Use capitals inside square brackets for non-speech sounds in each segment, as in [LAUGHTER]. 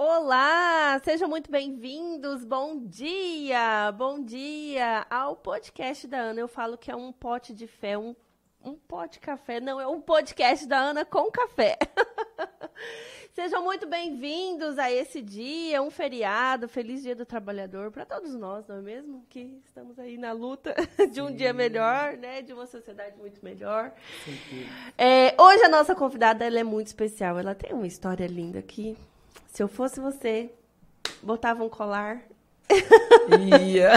Olá, sejam muito bem-vindos. Bom dia, bom dia ao podcast da Ana. Eu falo que é um pote de fé, um, um pote de café. Não, é um podcast da Ana com café. [LAUGHS] Sejam muito bem-vindos a esse dia, um feriado, feliz dia do trabalhador para todos nós, não é mesmo? Que estamos aí na luta [LAUGHS] de um dia melhor, né? De uma sociedade muito melhor. É, hoje a nossa convidada ela é muito especial. Ela tem uma história linda aqui. Se eu fosse você, botava um colar. Ia.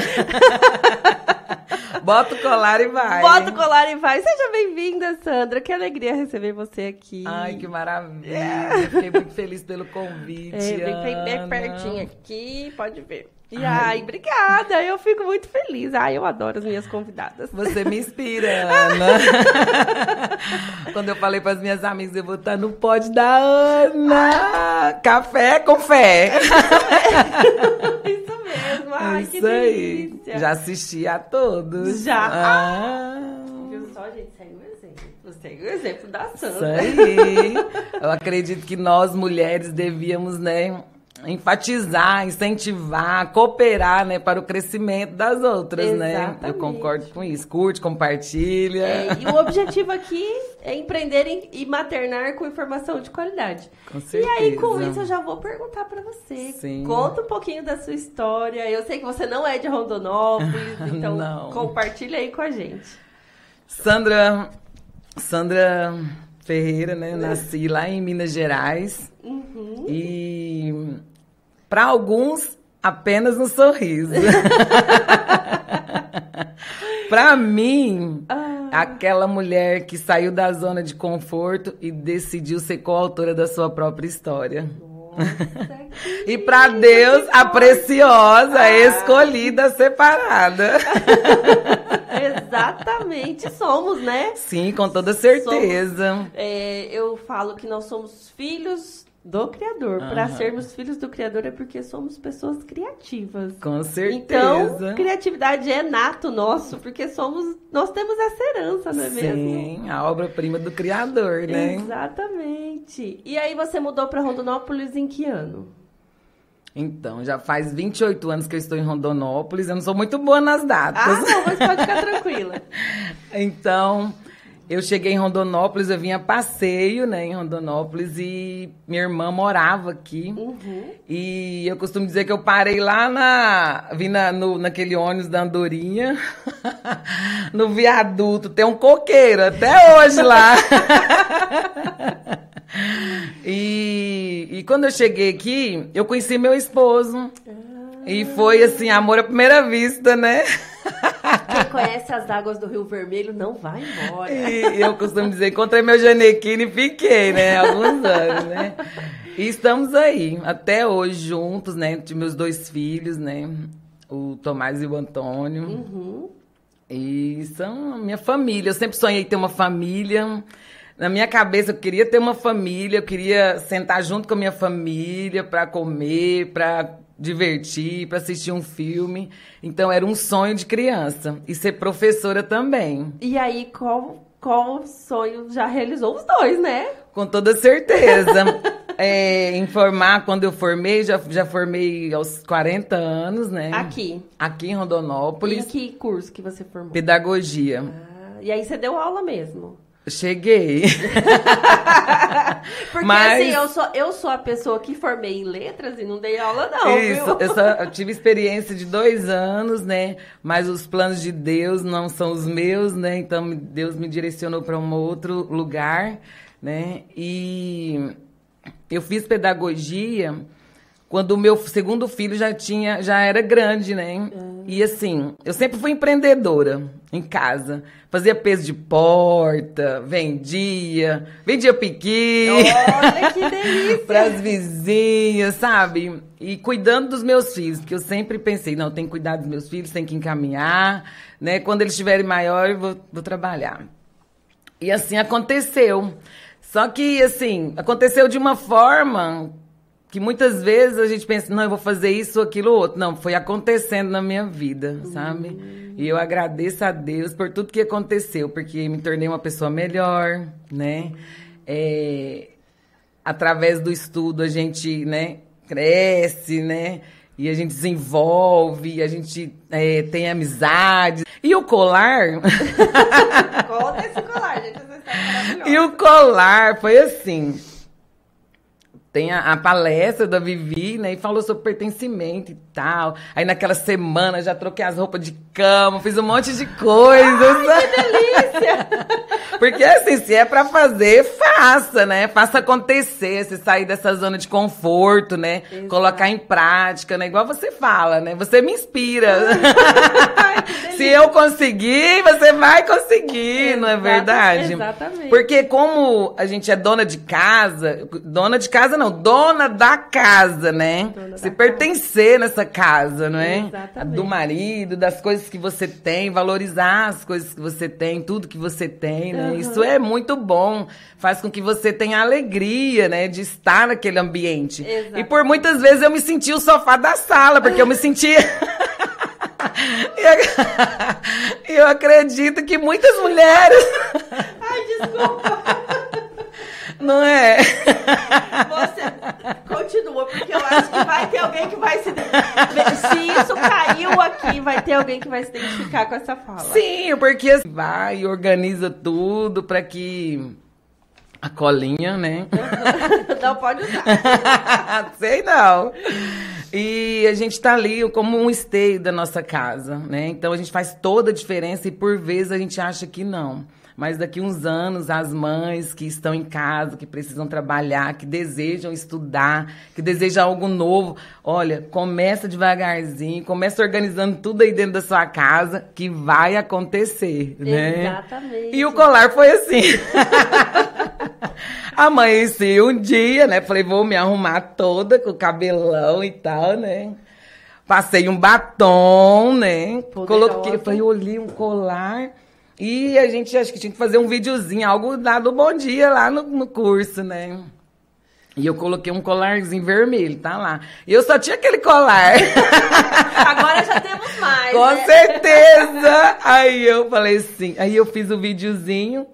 [LAUGHS] Bota o colar e vai. Bota o colar e vai. Seja bem-vinda, Sandra. Que alegria receber você aqui. Ai, que maravilha. É. Fiquei muito feliz pelo convite. É, vem bem pertinho aqui, pode ver. E ai, ai, obrigada. Eu fico muito feliz. Ai, eu adoro as minhas convidadas. Você me inspira, Ana. [LAUGHS] Quando eu falei para as minhas amigas, eu vou estar no pódio da Ana. Café com fé. [LAUGHS] Isso mesmo. Ai, Isso que delícia. Aí. Já assisti a todos. Já. Ah. Viu só, gente? Segue o exemplo. Segue o exemplo da Sandra. Isso aí. Eu acredito que nós, mulheres, devíamos, né enfatizar, incentivar, cooperar, né, para o crescimento das outras, Exatamente. né? Eu concordo com isso. Curte, compartilha. É, e o objetivo aqui é empreender e maternar com informação de qualidade. Com certeza. E aí, com isso, eu já vou perguntar para você. Sim. Conta um pouquinho da sua história. Eu sei que você não é de Rondonópolis, [LAUGHS] então não. compartilha aí com a gente. Sandra, Sandra Ferreira, né? Nasci lá em Minas Gerais. Uhum. E para alguns, apenas um sorriso. [LAUGHS] Para mim, ah. aquela mulher que saiu da zona de conforto e decidiu ser coautora da sua própria história. Nossa, [LAUGHS] e para Deus, a preciosa, ah. escolhida, separada. [LAUGHS] Exatamente, somos, né? Sim, com toda certeza. Somos, é, eu falo que nós somos filhos do Criador. Uhum. Para sermos filhos do Criador é porque somos pessoas criativas. Com certeza. Então, criatividade é nato nosso, porque somos, nós temos essa herança, não é Sim, mesmo? Sim, a obra-prima do Criador, né? Exatamente. E aí você mudou para Rondonópolis em que ano? Então, já faz 28 anos que eu estou em Rondonópolis. Eu não sou muito boa nas datas. Ah, não, mas pode ficar [LAUGHS] tranquila. então, eu cheguei em Rondonópolis, eu vinha a passeio, né, em Rondonópolis e minha irmã morava aqui. Uhum. E eu costumo dizer que eu parei lá na. Vim na, no, naquele ônibus da Andorinha, [LAUGHS] no viaduto. Tem um coqueiro até hoje lá. [LAUGHS] e, e quando eu cheguei aqui, eu conheci meu esposo. E foi assim, amor à primeira vista, né? Conhece as águas do Rio Vermelho não vai embora. E eu costumo dizer, encontrei meu Janequine e fiquei, né? Alguns anos, né? E estamos aí, até hoje, juntos, né? De meus dois filhos, né? O Tomás e o Antônio. Uhum. E são a minha família. Eu sempre sonhei ter uma família. Na minha cabeça, eu queria ter uma família, eu queria sentar junto com a minha família para comer, para divertir, para assistir um filme. Então era um sonho de criança e ser professora também. E aí qual qual sonho já realizou os dois, né? Com toda certeza. [LAUGHS] é, informar quando eu formei, já, já formei aos 40 anos, né? Aqui. Aqui em Rondonópolis. Em que curso que você formou? Pedagogia. Ah, e aí você deu aula mesmo? Cheguei. [LAUGHS] Porque Mas... assim, eu sou, eu sou a pessoa que formei em letras e não dei aula, não. Isso, viu? Eu, só, eu tive experiência de dois anos, né? Mas os planos de Deus não são os meus, né? Então Deus me direcionou para um outro lugar, né? E eu fiz pedagogia quando o meu segundo filho já tinha, já era grande, né? Uhum. E assim, eu sempre fui empreendedora em casa. Fazia peso de porta, vendia, vendia piqui. Olha que [LAUGHS] delícia! para as vizinhas, sabe? E cuidando dos meus filhos, porque eu sempre pensei, não, tem que cuidar dos meus filhos, tem que encaminhar, né? Quando eles estiverem maiores, eu vou, vou trabalhar. E assim aconteceu. Só que, assim, aconteceu de uma forma que muitas vezes a gente pensa, não, eu vou fazer isso, aquilo, outro. Não, foi acontecendo na minha vida, sabe? Uhum. E eu agradeço a Deus por tudo que aconteceu, porque me tornei uma pessoa melhor, né? É, através do estudo, a gente, né, cresce, né? E a gente desenvolve, a gente é, tem amizade. E o colar. [LAUGHS] Conta esse colar, gente. Essa história é. E o colar foi assim. Tem a, a palestra da Vivi, né? E falou sobre pertencimento e tal. Aí naquela semana já troquei as roupas de cama, fiz um monte de coisas. Ai, que delícia! [LAUGHS] Porque assim, se é pra fazer, faça, né? Faça acontecer, se sair dessa zona de conforto, né? Exato. Colocar em prática, né? Igual você fala, né? Você me inspira. Ai, [LAUGHS] se eu conseguir, você vai conseguir, não é verdade? exatamente. Porque como a gente é dona de casa, dona de casa não, dona da casa, né? Dona se pertencer nessa casa, não é? Exatamente. Do marido, das coisas que você tem, valorizar as coisas que você tem, tudo que você tem, né? Aham. Isso é muito bom. Faz com que você tenha alegria, né? De estar naquele ambiente. Exato. E por muitas vezes eu me senti o sofá da sala, porque eu me sentia. [LAUGHS] E eu- eu acredito que muitas mulheres, Ai, desculpa. Não é? Você continua, porque eu acho que vai ter alguém que vai se. Se isso caiu aqui, vai ter alguém que vai se identificar com essa fala. Sim, porque assim, vai e organiza tudo para que a colinha, né? [LAUGHS] Não pode usar. [LAUGHS] Sei não. E a gente tá ali como um esteio da nossa casa, né? Então a gente faz toda a diferença e por vezes a gente acha que não. Mas daqui uns anos, as mães que estão em casa, que precisam trabalhar, que desejam estudar, que desejam algo novo, olha, começa devagarzinho, começa organizando tudo aí dentro da sua casa, que vai acontecer, né? Exatamente. E o colar foi assim. [LAUGHS] Amanheci um dia, né? Falei, vou me arrumar toda com o cabelão e tal, né? Passei um batom, né? Poderosa. Coloquei, falei, olhei um colar. E a gente acho que tinha que fazer um videozinho, algo lá do Bom Dia, lá no, no curso, né? E eu coloquei um colarzinho vermelho, tá lá. E eu só tinha aquele colar. [LAUGHS] Agora já temos mais. Com né? certeza! Aí eu falei assim, aí eu fiz o videozinho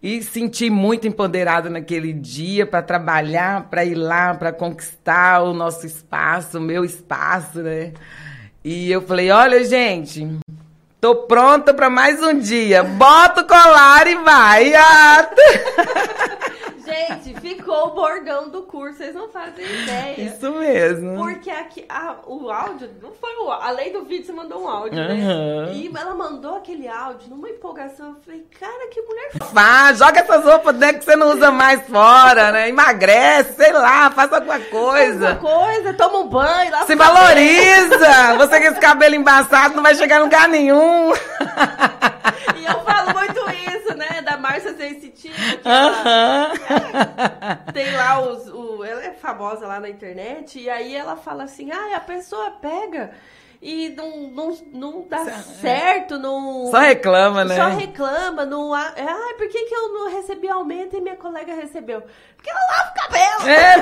e senti muito empoderada naquele dia para trabalhar, para ir lá, para conquistar o nosso espaço, o meu espaço, né? E eu falei, olha, gente, tô pronta para mais um dia. Bota o colar e vai. Ah, [LAUGHS] Gente, ficou o bordão do curso, vocês não fazem ideia. Isso mesmo. Porque aqui, a- o áudio, não foi o Além do vídeo, você mandou um áudio, Aham. né? E ela mandou aquele áudio numa empolgação. Eu falei, cara, que mulher Faz, joga essas roupas dentro que você não usa mais fora, né? Emagrece, sei lá, faz alguma coisa. Uma coisa, toma um banho, lava Se valoriza! Você com esse cabelo embaçado não vai chegar em lugar nenhum. E eu isso, Márcia Sensitiva. que ela- Aham. Tem lá os. O, ela é famosa lá na internet. E aí ela fala assim: ah, a pessoa pega e não, não, não dá certo, não. Só reclama, né? Só reclama, não. Ah, por que, que eu não recebi aumento e minha colega recebeu? Porque ela lava o cabelo! É,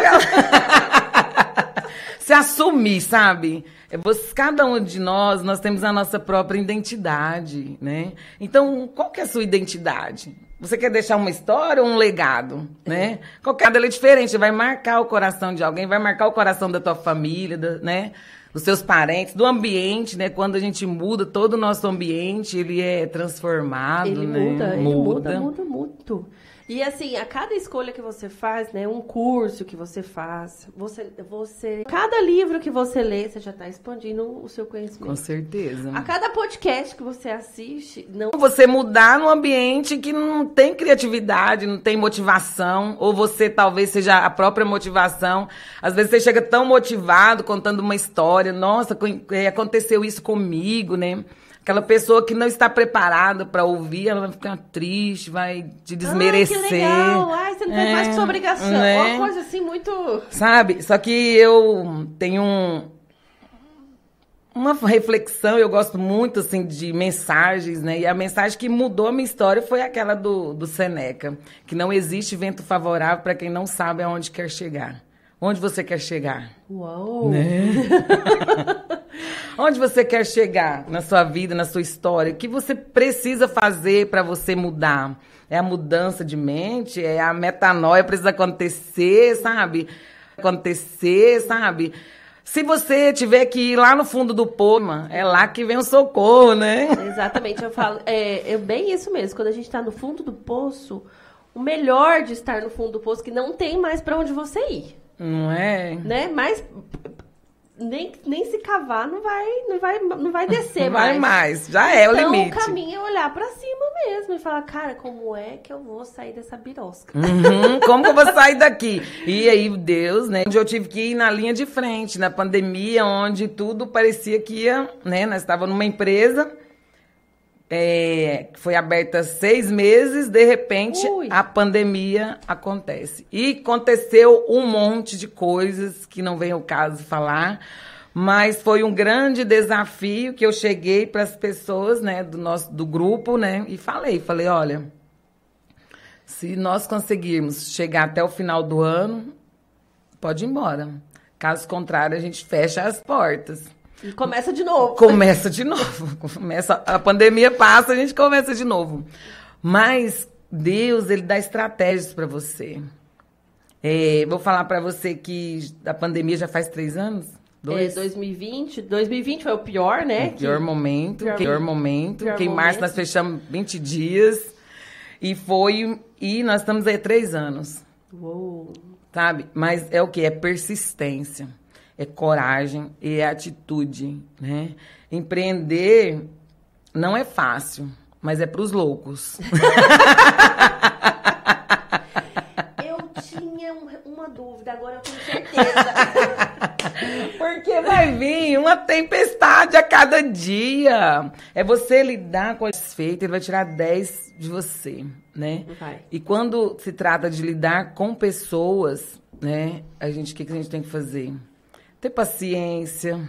[LAUGHS] Se assumir, sabe? É você- cada um de nós, nós temos a nossa própria identidade, né? Então, qual que é a sua identidade? Você quer deixar uma história ou um legado, né? Qualquer dela é diferente, vai marcar o coração de alguém, vai marcar o coração da tua família, da- né? Dos seus parentes, do ambiente, né? Quando a gente muda, todo o nosso ambiente, ele é transformado, Ele né? muda, ele muda, muda muito. E assim, a cada escolha que você faz, né, um curso que você faz, você, você, cada livro que você lê, você já está expandindo o seu Com conhecimento. certeza. A cada podcast que você assiste, não você mudar num ambiente que não tem criatividade, não tem motivação, ou você talvez seja a própria motivação. Às vezes você chega tão motivado contando uma história, nossa, eh, aconteceu isso comigo, né? Aquela pessoa que não está preparada para ouvir, ela vai ficar triste, vai te desmerecer. Ai, que legal. Ai, você não fez É, mais que sua obrigação. né? Uma coisa assim muito. Sabe? Só que eu tenho um- uma reflexão, eu gosto muito assim de mensagens, né? E a mensagem que mudou a minha história foi aquela do, do Seneca, que não existe vento favorável para quem não sabe aonde quer chegar. Onde você quer chegar? Uau! Né? [LAUGHS] Onde você quer chegar na sua vida, na sua história? O que você precisa fazer para você mudar? É a mudança de mente? É a metanoia precisa acontecer, sabe? acontecer, sabe? Se você tiver que ir lá no fundo do poço, é lá que vem o socorro, né? Exatamente, eu falo, é, é bem isso mesmo. Quando a gente está no fundo do poço, o melhor de estar no fundo do poço é que não tem mais para onde você ir. Não é? Né? Mas nem, nem se cavar não vai, não vai, não vai descer não mais. Vai mais, já é então, o limite. o caminho é olhar para cima mesmo e falar, cara, como é que eu vou sair dessa birosca? Uhum, como que eu vou sair daqui? E aí, Deus, né? Onde eu tive que ir na linha de frente, na pandemia, onde tudo parecia que ia, né? Nós estávamos numa empresa é, foi aberta seis meses, de repente Ui. a pandemia acontece. E aconteceu um monte de coisas que não vem ao caso falar, mas foi um grande desafio que eu cheguei para as pessoas, né, do nosso do grupo, né, e falei, falei, olha, se nós conseguirmos chegar até o final do ano, pode ir embora. Caso contrário, a gente fecha as portas. E começa de novo. Começa de novo. [LAUGHS] Começa, a pandemia passa, a gente começa de novo. Mas Deus, ele dá estratégias para você. É, vou falar para você que a pandemia já faz três anos. Dois. É, 2020. 2020 foi o pior, né? O pior que... momento. Pior, pior momento. pior que em março nós fechamos 20 dias. E foi. E nós estamos aí três anos. Uou. Sabe? Mas é o que? É persistência é coragem e é atitude, né? Empreender não é fácil, mas é para os loucos. [LAUGHS] eu tinha uma dúvida, agora eu tenho certeza. [LAUGHS] Porque vai vir uma tempestade a cada dia. É você lidar com a desfeita, ele vai tirar 10 de você, né? Vai. E quando se trata de lidar com pessoas, né? A gente, o que, que a gente tem que fazer? Ter paciência,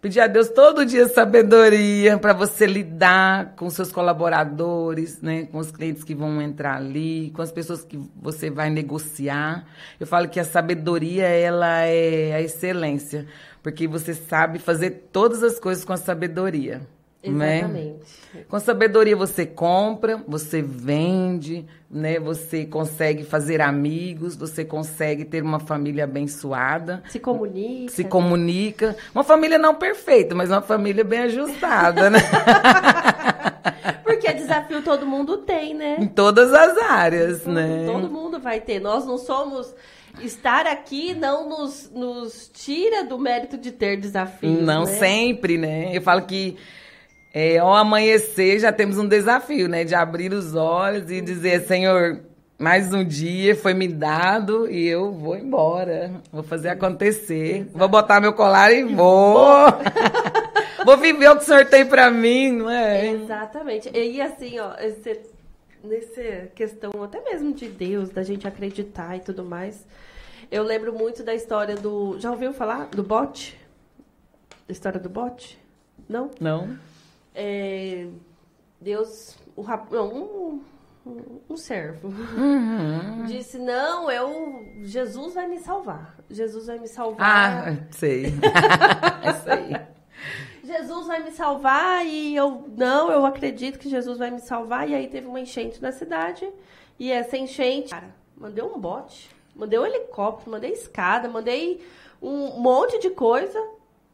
pedir a Deus todo dia sabedoria para você lidar com seus colaboradores, né, com os clientes que vão entrar ali, com as pessoas que você vai negociar. Eu falo que a sabedoria ela é a excelência, porque você sabe fazer todas as coisas com a sabedoria. Exatamente. Né? Com sabedoria você compra, você vende, né? Você consegue fazer amigos, você consegue ter uma família abençoada. Se comunica. Se comunica. Uma família não perfeita, mas uma família bem ajustada, né? [LAUGHS] Porque desafio todo mundo tem, né? Em todas as áreas, todo, né? Todo mundo vai ter. Nós não somos estar aqui não nos, nos tira do mérito de ter desafios. Não né? sempre, né? Eu falo que é, ao amanhecer já temos um desafio, né? De abrir os olhos e dizer, Senhor, mais um dia foi me dado e eu vou embora. Vou fazer acontecer. Vou botar meu colar e vou. [LAUGHS] vou viver o que o Senhor tem para mim, não é? Exatamente. E assim, ó, esse, nessa questão até mesmo de Deus, da gente acreditar e tudo mais. Eu lembro muito da história do. Já ouviu falar do bote? Da história do bote? Não? Não é, Deus, o rap, não, um, um servo, uhum. disse: Não, eu, Jesus vai me salvar. Jesus vai me salvar. Ah, sei. [LAUGHS] é aí. Jesus vai me salvar e eu não, eu acredito que Jesus vai me salvar. E aí teve uma enchente na cidade e essa enchente, cara, mandei um bote, mandei um helicóptero, mandei escada, mandei um monte de coisa.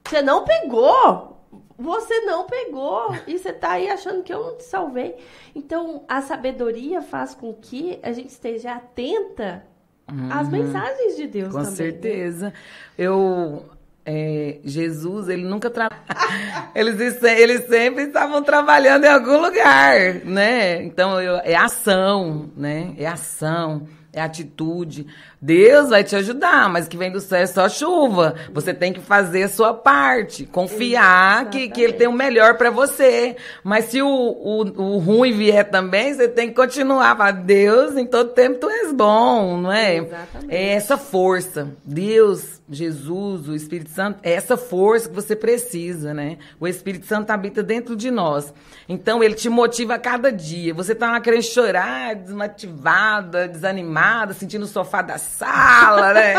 Você não pegou? Você não pegou e você está aí achando que eu não te salvei. Então, a sabedoria faz com que a gente esteja atenta uhum. às mensagens de Deus com também. Com né? certeza. Né? Eu é, Jesus, ele nunca trabalha. [LAUGHS] eles, eles sempre estavam trabalhando em algum lugar, né? Então, eu, é ação, né? É ação é atitude. Deus vai te ajudar, mas que vem do céu é só chuva. Você tem que fazer a sua parte, confiar que, que ele tem o melhor para você. Mas se o, o, o, ruim vier também, você tem que continuar. Falar, Deus, em todo tempo tu és bom, não é? Exatamente. É essa força. Deus, Jesus, o Espírito Santo, é essa força que você precisa, né? O Espírito Santo habita dentro de nós. Então, ele te motiva a cada dia. Você tá lá querendo chorar, desmotivada, desanimada, sentindo o sofá da sala, né?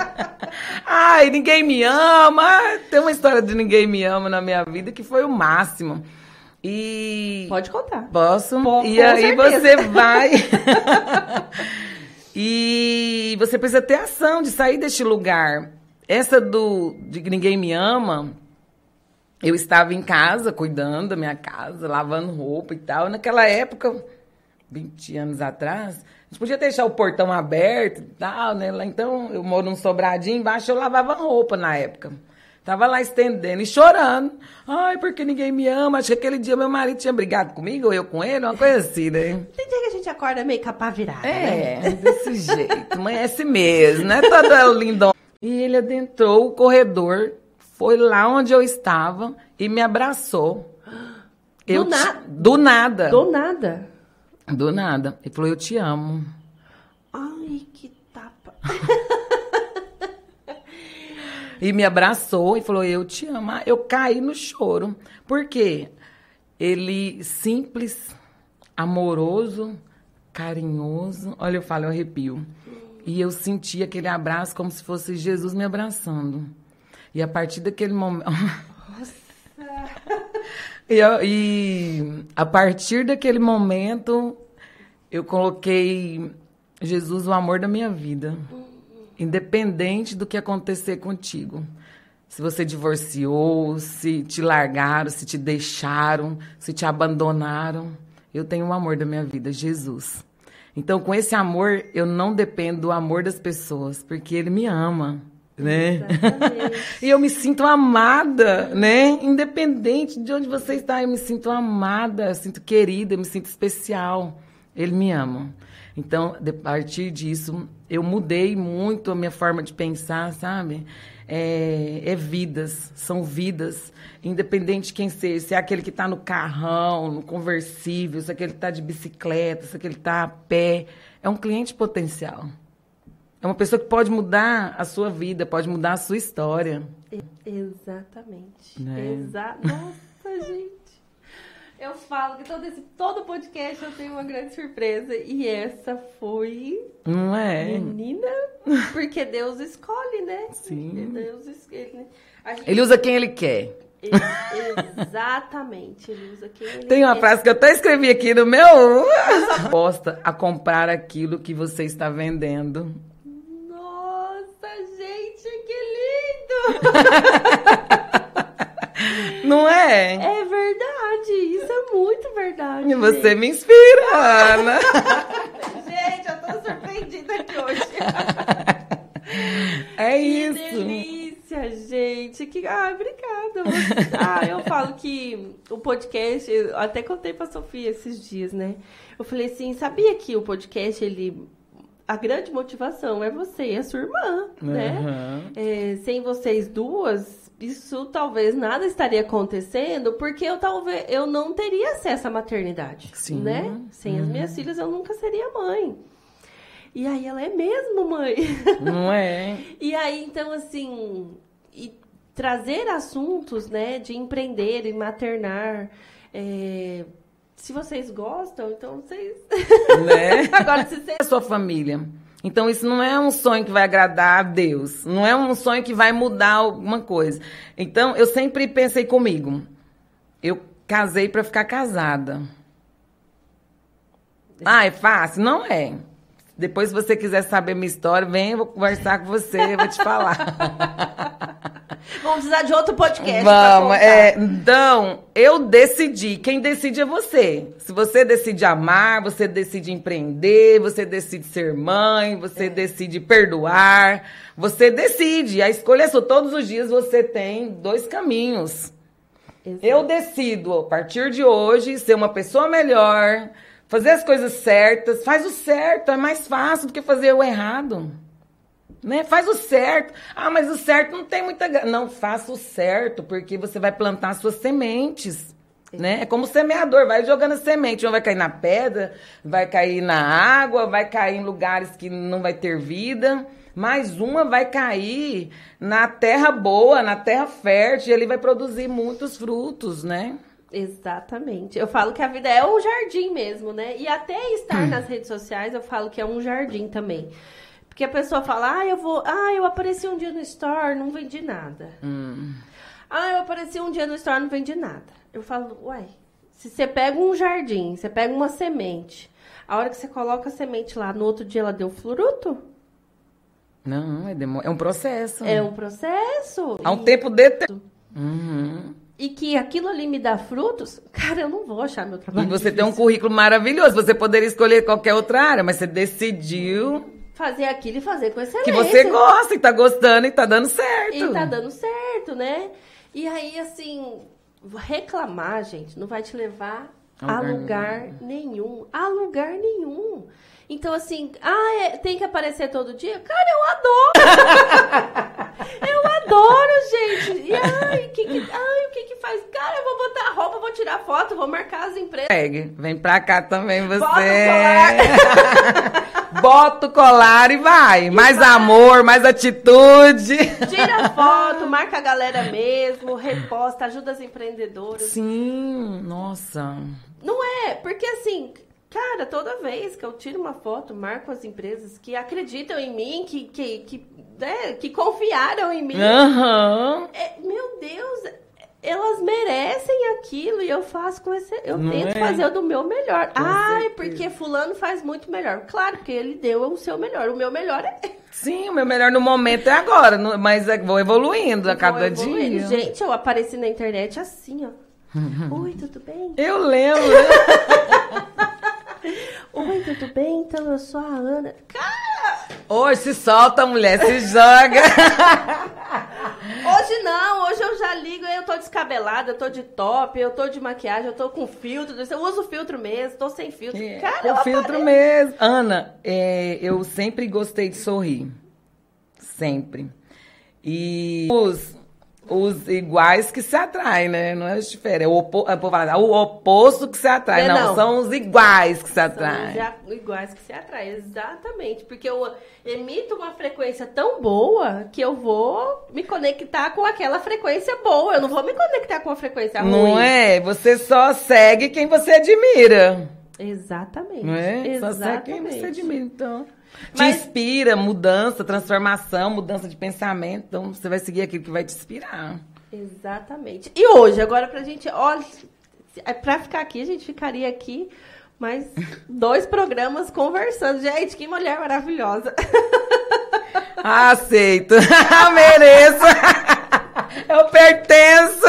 [LAUGHS] Ai, ninguém me ama. Tem uma história de ninguém me ama na minha vida que foi o máximo. E. Pode contar. Posso? Pô, e aí certeza. você vai. [LAUGHS] E você precisa ter ação de sair deste lugar. Essa do de ninguém me ama, eu estava em casa, cuidando da minha casa, lavando roupa e tal. Naquela época, 20 anos atrás, a gente podia deixar o portão aberto e tal, né? Lá, então, eu moro num sobradinho, embaixo eu lavava roupa na época. Tava lá estendendo e chorando. Ai, porque ninguém me ama. Acho que aquele dia meu marido tinha brigado comigo, ou eu com ele, uma coisa assim, né? Tem dia que a gente acorda meio capa virada, É, né? desse jeito. Amanhece mesmo, né? Toda lindona. E ele adentrou o corredor, foi lá onde eu estava e me abraçou. Eu na- te- Do nada. Do nada. Do nada. Ele falou, eu te amo. Ai, que tapa. [LAUGHS] E me abraçou e falou, eu te amo. Ah, Eu caí no choro. Por quê? Ele simples, amoroso, carinhoso. Olha, eu falo, eu arrepio. E eu senti aquele abraço como se fosse Jesus me abraçando. E a partir daquele momento. [LAUGHS] e, eu- e a partir daquele momento, eu coloquei Jesus o amor da minha vida. Independente do que acontecer contigo. Se você divorciou, se te largaram, se te deixaram, se te abandonaram, eu tenho o amor da minha vida, Jesus. Então, com esse amor, eu não dependo do amor das pessoas, porque ele me ama, né? [LAUGHS] E eu me sinto amada, né? Independente de onde você está, eu me sinto amada, eu sinto querida, eu me sinto especial. Ele me ama. Então, de- a partir disso, eu mudei muito a minha forma de pensar, sabe? É, é vidas, são vidas, independente de quem seja, se é aquele que está no carrão, no conversível, se é aquele que está de bicicleta, se é aquele que está a pé, é um cliente potencial. É uma pessoa que pode mudar a sua vida, pode mudar a sua história. Exatamente. Né? Exa Nossa, [LAUGHS] gente. Eu falo que todo, esse, todo podcast eu tenho uma grande surpresa. E essa foi. Não é? Menina, porque Deus escolhe, né? Sim. Deus escolhe. A gente- Ele usa quem ele quer. Ex- Exatamente, ele usa quem ele Tem uma quer. frase que eu até escrevi aqui no meu. Aposta a comprar aquilo que você está vendendo. Nossa, gente, que lindo! [LAUGHS] Não é? É verdade, isso é muito verdade. E você me inspira, Ana. [LAUGHS] Gente, eu tô surpreendida aqui hoje. É Que isso. delícia, gente. Que... Ai, obrigada. Você- Ah, eu falo que o podcast, eu até contei pra Sofia esses dias, né? Eu falei assim, sabia que o podcast, ele. A grande motivação é você e a sua irmã, né? Aham. É, sem vocês duas, isso talvez nada estaria acontecendo, porque eu talvez eu não teria acesso à maternidade, Sim. né? Sem as minhas filhas eu nunca seria mãe. E aí ela é mesmo mãe. [LAUGHS] Não é? E aí, então, assim, e trazer assuntos, né, de empreender e maternar. é, se vocês gostam, então vocês. Né? [LAUGHS] Agora, se vocês. a sua família. Então, isso não é um sonho que vai agradar a Deus. Não é um sonho que vai mudar alguma coisa. Então, eu sempre pensei comigo. Eu casei para ficar casada. Ah, é fácil? Não é. Depois, se você quiser saber minha história, vem, eu vou conversar com você, eu vou te falar. [LAUGHS] [LAUGHS] Vamos precisar de outro podcast. Vamos, é, então, eu decidi. Quem decide é você. Se você decide amar, você decide empreender, você decide ser mãe, você decide perdoar, você decide. A escolha é sua. Todos os dias você tem dois caminhos. Exato. Eu decido, a partir de hoje, ser uma pessoa melhor, fazer as coisas certas. Faz o certo, é mais fácil do que fazer o errado. Né? Faz o certo. Ah, mas o certo não tem muita graça. Não, faça o certo, porque você vai plantar suas sementes. Né? É como semeador, vai jogando semente. Uma vai cair na pedra, vai cair na água, vai cair em lugares que não vai ter vida. Mais uma vai cair na terra boa, na terra fértil, e ele vai produzir muitos frutos, né? Exatamente. Eu falo que a vida é um jardim mesmo, né? E até estar nas redes sociais, eu falo que é um jardim também. Porque a pessoa fala, ah, eu vou. Ah, eu apareci um dia no store, não vendi nada. Ah, eu apareci um dia no store, não vendi nada. Eu falo, uai, Se você pega um jardim, você pega uma semente, a hora que você coloca a semente lá, no outro dia ela deu fruto? Não, é, demo... é um processo. É um processo. Há um e... tempo determinado. Uhum. E que aquilo ali me dá frutos, cara, eu não vou achar meu trabalho. E você difícil. tem um currículo maravilhoso. Você poderia escolher qualquer outra área, mas você decidiu fazer aquilo e fazer com excelência. Que você gosta e tá gostando e tá dando certo. E tá dando certo, né? E aí, assim, reclamar, gente, não vai te levar a lugar nenhum. A lugar nenhum. Então, assim, ah, é, tem que aparecer todo dia? Cara, eu adoro! [LAUGHS] eu adoro, gente! E ai, que, que, ai, o que que faz? Cara, eu vou botar a roupa, vou tirar foto, vou marcar as empresas. Pegue, vem pra cá também você. Bota o colar [LAUGHS] e vai. E mais vai. amor, mais atitude. Tira foto, marca a galera mesmo, reposta, ajuda as empreendedoras. Sim, nossa. Não é, porque assim, Cara, toda vez que eu tiro uma foto, marco as empresas que acreditam em mim, que, que, que, né, que confiaram em mim. Uhum. É, meu Deus, elas merecem aquilo e eu faço com esse. Eu Não tento é? fazer o do meu melhor. Com Ai, certeza. porque fulano faz muito melhor. Claro que ele deu o seu melhor. O meu melhor é. Sim, o meu melhor no momento é agora, mas é, vou evoluindo a cada evoluindo. dia. Gente, eu apareci na internet assim, ó. Oi, tudo bem? Eu lembro. [LAUGHS] Oi, tudo bem? Então eu sou a Ana. Cara! Hoje se solta, mulher, se joga. [LAUGHS] Hoje não, hoje eu já ligo, eu tô descabelada, eu tô de top, eu tô de maquiagem, eu tô com filtro, eu uso filtro mesmo, tô sem filtro. É, Cara, com filtro apareço. mesmo. Ana, é, eu sempre gostei de sorrir. Sempre. E os, os iguais que se atraem, né? Não é os diferentes. É o, opo, é o oposto que se atrai. É, não, não, são os iguais que se atraem. São os iguais que se atraem, exatamente. Porque eu emito uma frequência tão boa que eu vou me conectar com aquela frequência boa. Eu não vou me conectar com a frequência ruim. Não é? Você só segue quem você admira. Exatamente. Não é? Exatamente. Só segue quem você admira, então. Te Mas... inspira, mudança, transformação, mudança de pensamento. Então, você vai seguir aquilo que vai te inspirar. Exatamente. E hoje, agora pra gente, olha, é pra ficar aqui, a gente ficaria aqui mais [LAUGHS] dois programas conversando. Gente, que mulher maravilhosa. [LAUGHS] Aceito. [LAUGHS] Mereço. Eu pertenço.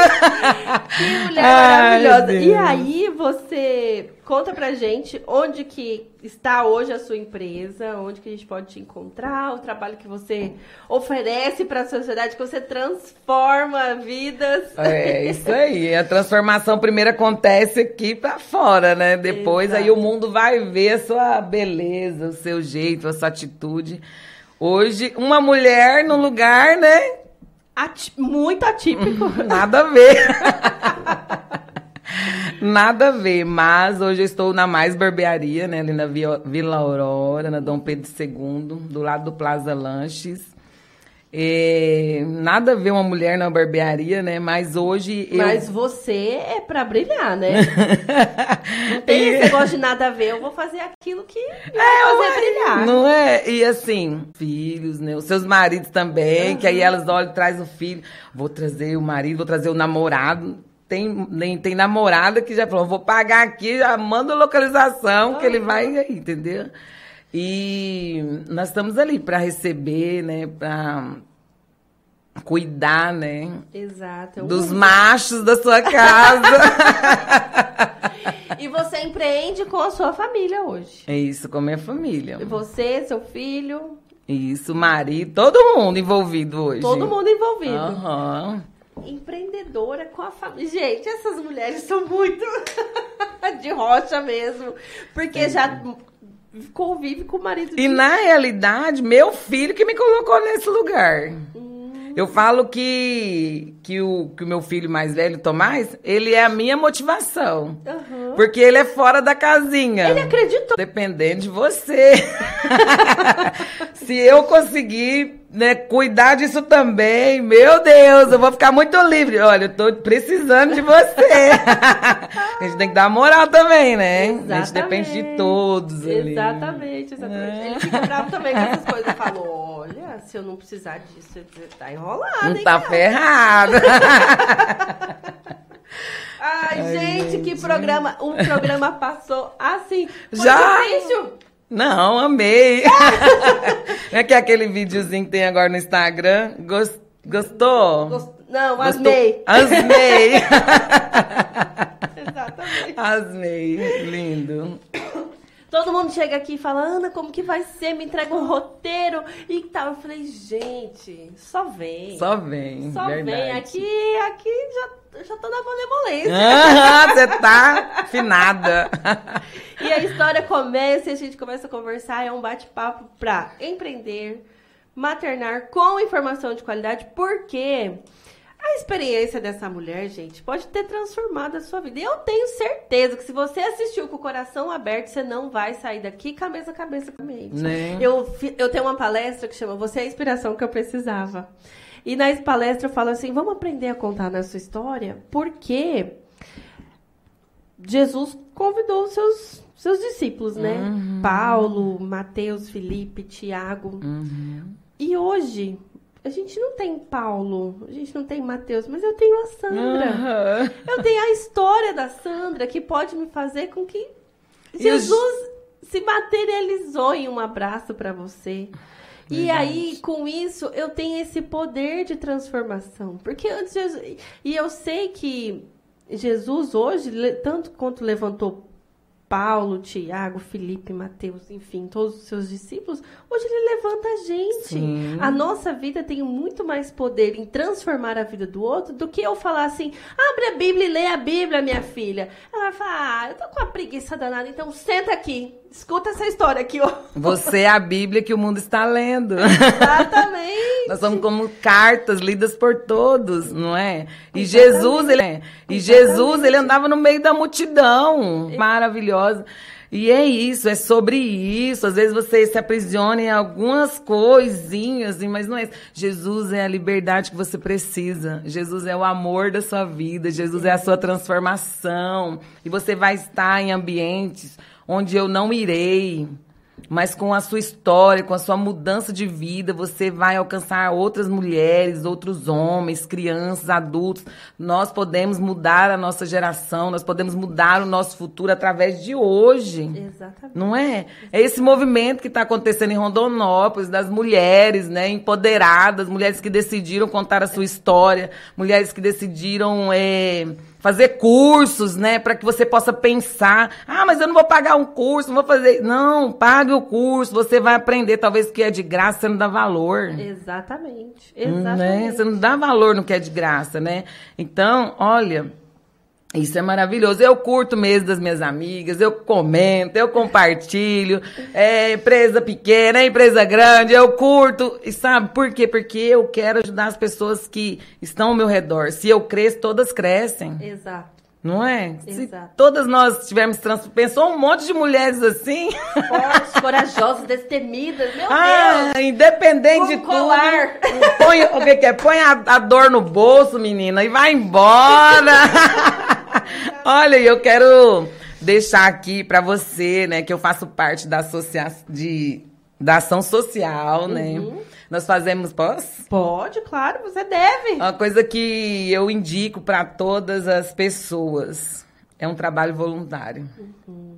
Que mulher Ai, maravilhosa. Deus. E aí, você conta pra gente onde que está hoje a sua empresa, onde que a gente pode te encontrar, o trabalho que você oferece para a sociedade, que você transforma vidas. É, isso aí. A transformação primeiro acontece aqui para fora, né? Depois Exato. aí o mundo vai ver a sua beleza, o seu jeito, a sua atitude. Hoje, uma mulher no lugar, né? Ati muito atípico. [LAUGHS] Nada a ver. [LAUGHS] Nada a ver, mas hoje eu estou na Mais Barbearia, né, ali na Vila Aurora, na Dom Pedro II, do lado do Plaza Lanches. É, nada a ver uma mulher na barbearia, né? Mas hoje eu... Mas você é para brilhar, né? [LAUGHS] não tem esse negócio de nada a ver. Eu vou fazer aquilo que é, vai fazer brilhar. Não é? E assim, filhos, né? Os seus maridos também, uhum. que aí elas olham, traz o filho. Vou trazer o marido, vou trazer o namorado tem, nem, tem namorada que já falou, vou pagar aqui, já manda localização, que ele vai aí, entendeu? E nós estamos ali para receber, né, para cuidar, né? Exato. É dos machos da sua casa. [LAUGHS] e você empreende com a sua família hoje. É isso, com a minha família. E você, seu filho. Isso, marido, todo mundo envolvido hoje. Todo mundo envolvido. Aham. Uhum empreendedora com a família. Gente, essas mulheres são muito [LAUGHS] de rocha mesmo. Porque é. já convive com o marido. E de... na realidade, meu filho que me colocou nesse lugar. Hum. Eu falo que, que, o, que o meu filho mais velho, Tomás, ele é a minha motivação. Uhum. Porque ele é fora da casinha. Ele acreditou. Dependendo de você. [LAUGHS] Se eu conseguir né, cuidar disso também, meu Deus, eu vou ficar muito livre. Olha, eu tô precisando de você. [LAUGHS] a gente tem que dar moral também, né? Exatamente. A gente depende de todos ali. Exatamente, exatamente. É. Ele fica bravo também com essas [LAUGHS] coisas. Eu falo, olha, se eu não precisar disso, você tá enrolado, Não hein, tá cara? ferrado. [LAUGHS] Ai, Ai gente, gente, que programa. O programa passou assim. Foi Já? difícil. Não, amei. [LAUGHS] é que aquele videozinho que tem agora no Instagram. Gostou? Gost... Não, asmei. Asmei. [LAUGHS] Exatamente. Asmei. Lindo. Todo mundo chega aqui e fala, Ana, como que vai ser? Me entrega um roteiro e tal. Eu falei, gente, só vem. Só vem. Só verdade. vem. Aqui, aqui já, já tô na malemolência. Ah, você tá afinada. e a história começa e a gente começa a conversar. É um bate-papo pra empreender, maternar com informação de qualidade, porque a experiência dessa mulher, gente, pode ter transformado a sua vida. E eu tenho certeza que se você assistiu com o coração aberto, você não vai sair daqui cabeça a cabeça com a mente. Né? Eu, eu tenho uma palestra que chama Você é a Inspiração que eu precisava. E na palestra eu falo assim: vamos aprender a contar na sua história, porque Jesus convidou os seus, seus discípulos, né? Uhum. Paulo, Mateus, Felipe, Tiago. Uhum. E hoje, a gente não tem Paulo, a gente não tem Mateus, mas eu tenho a Sandra. Uhum. Eu tenho a história da Sandra que pode me fazer com que Jesus se materializou em um abraço para você. Verdade. E aí, com isso, eu tenho esse poder de transformação. Porque antes Jesus, E eu sei que Jesus hoje, tanto quanto levantou Paulo, Tiago, Felipe, Mateus, enfim, todos os seus discípulos, hoje ele levanta a gente. Sim. A nossa vida tem muito mais poder em transformar a vida do outro do que eu falar assim: abre a Bíblia e lê a Bíblia, minha filha. Ela vai falar: ah, eu tô com a preguiça danada, então senta aqui, escuta essa história aqui, ó. Você é a Bíblia que o mundo está lendo. Exatamente. Nós somos como cartas lidas por todos, não é? E Exatamente. Jesus, ele é. E Jesus, ele andava no meio da multidão. Maravilhosa. E é isso, é sobre isso. Às vezes você se aprisiona em algumas coisinhas, assim, mas não é. Jesus é a liberdade que você precisa. Jesus é o amor da sua vida. Jesus é a sua transformação. E você vai estar em ambientes onde eu não irei. Mas com a sua história, com a sua mudança de vida, você vai alcançar outras mulheres, outros homens, crianças, adultos. Nós podemos mudar a nossa geração, nós podemos mudar o nosso futuro através de hoje. Exatamente. Não é? É esse movimento que está acontecendo em Rondonópolis, das mulheres, né, empoderadas, mulheres que decidiram contar a sua história, mulheres que decidiram. É, fazer cursos, né, para que você possa pensar, ah, mas eu não vou pagar um curso, não vou fazer, não, pague o curso, você vai aprender, talvez que é de graça, você não dá valor. Exatamente, exatamente. Né? Você não dá valor no que é de graça, né? Então, olha, isso é maravilhoso. Eu curto mesmo das minhas amigas, eu comento, eu compartilho. É empresa pequena, é empresa grande, eu curto. E sabe por quê? Porque eu quero ajudar as pessoas que estão ao meu redor. Se eu cresço, todas crescem. Exato. Não é? Exato. Se todas nós tivermos trans... Pensou um monte de mulheres assim. Fortes, [LAUGHS] corajosas, destemidas. Meu ah, Deus. Independente de colar. tudo. [LAUGHS] Põe, o que, que é? Põe a, a dor no bolso, menina, e vai embora. [LAUGHS] Olha, eu quero deixar aqui para você, né, que eu faço parte da associação de da ação social, né? uhum. né? Nós fazemos posso? Pode, claro, você deve. Uma coisa que eu indico para todas as pessoas é um trabalho voluntário. Uhum.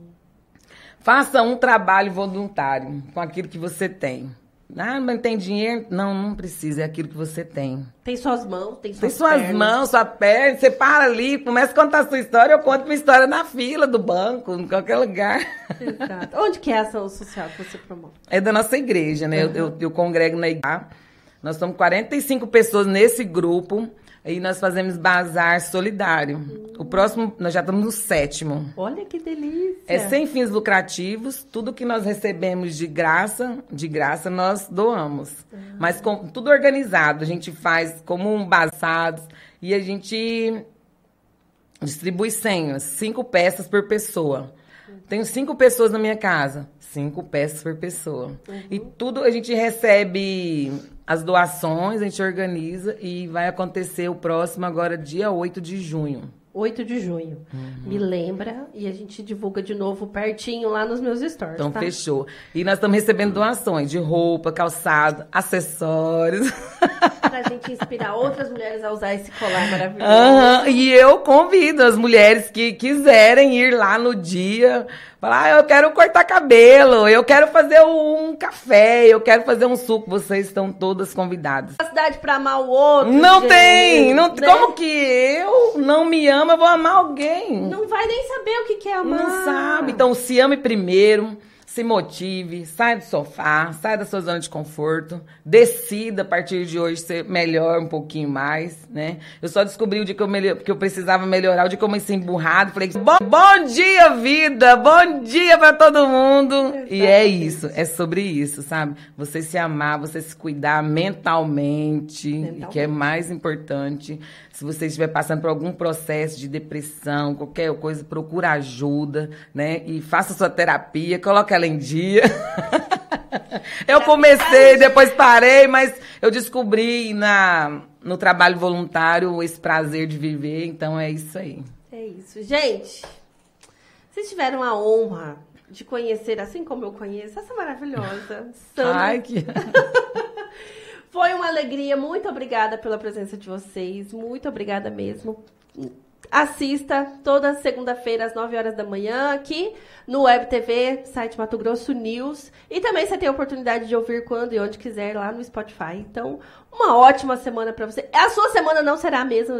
Faça um trabalho voluntário com aquilo que você tem. Ah, mas tem dinheiro? Não, não precisa, é aquilo que você tem. Tem suas mãos, tem suas Tem suas pernas. mãos, sua perna, você para ali, começa a contar a sua história, eu conto minha história na fila do banco, em qualquer lugar. Exato. Onde que é a ação social que você promove? É da nossa igreja, né? Uhum. Eu, eu, eu congrego na igreja. Nós somos 45 pessoas nesse grupo. E nós fazemos bazar solidário. Hum. O próximo, nós já estamos no sétimo. Olha que delícia! É sem fins lucrativos. Tudo que nós recebemos de graça, de graça, nós doamos. Hum. Mas com tudo organizado. A gente faz como um bazar e a gente distribui senhas, cinco peças por pessoa. Tenho cinco pessoas na minha casa. Cinco peças por pessoa. Uhum. E tudo a gente recebe as doações, a gente organiza e vai acontecer o próximo agora, dia 8 de junho. 8 de junho. Me lembra e a gente divulga de novo pertinho lá nos meus stories. Então, tá? fechou. E nós estamos recebendo doações de roupa, calçado, acessórios. [LAUGHS] Pra gente inspirar outras mulheres a usar esse colar maravilhoso. Aham, E eu convido as mulheres que quiserem ir lá no dia, falar, ah, eu quero cortar cabelo, eu quero fazer um café, eu quero fazer um suco. Vocês estão todas convidadas. Capacidade pra amar o outro. Não gente, tem! Não, né? Como que eu não me amo, eu vou amar alguém? Não vai nem saber o que é amar. Não sabe. Então, se ame primeiro, se motive, sai do sofá, sai da sua zona de conforto, decida a partir de hoje ser melhor um pouquinho mais, né? Eu só descobri o dia que eu, melhor, que eu precisava melhorar, o dia que eu comecei emburrado, falei, bom, bom dia, vida! Bom dia pra todo mundo! E é isso, é sobre isso, sabe? Você se amar, você se cuidar mentalmente, Mentalmente. que é mais importante. Se você estiver passando por algum processo de depressão, qualquer coisa, procura ajuda, né? E faça sua terapia, coloque ela em dia. [LAUGHS] eu comecei, depois parei, mas eu descobri na, no trabalho voluntário esse prazer de viver, então é isso aí. É isso. Gente, vocês tiveram a honra de conhecer, assim como eu conheço, essa maravilhosa Sandra. Ai, que... [LAUGHS] Foi uma alegria. Muito obrigada pela presença de vocês. Muito obrigada mesmo. Assista toda segunda-feira às 9 horas da manhã aqui no Web TV, site Mato Grosso News. E também você tem a oportunidade de ouvir quando e onde quiser lá no Spotify. Então, uma ótima semana para você. A sua semana não será a mesma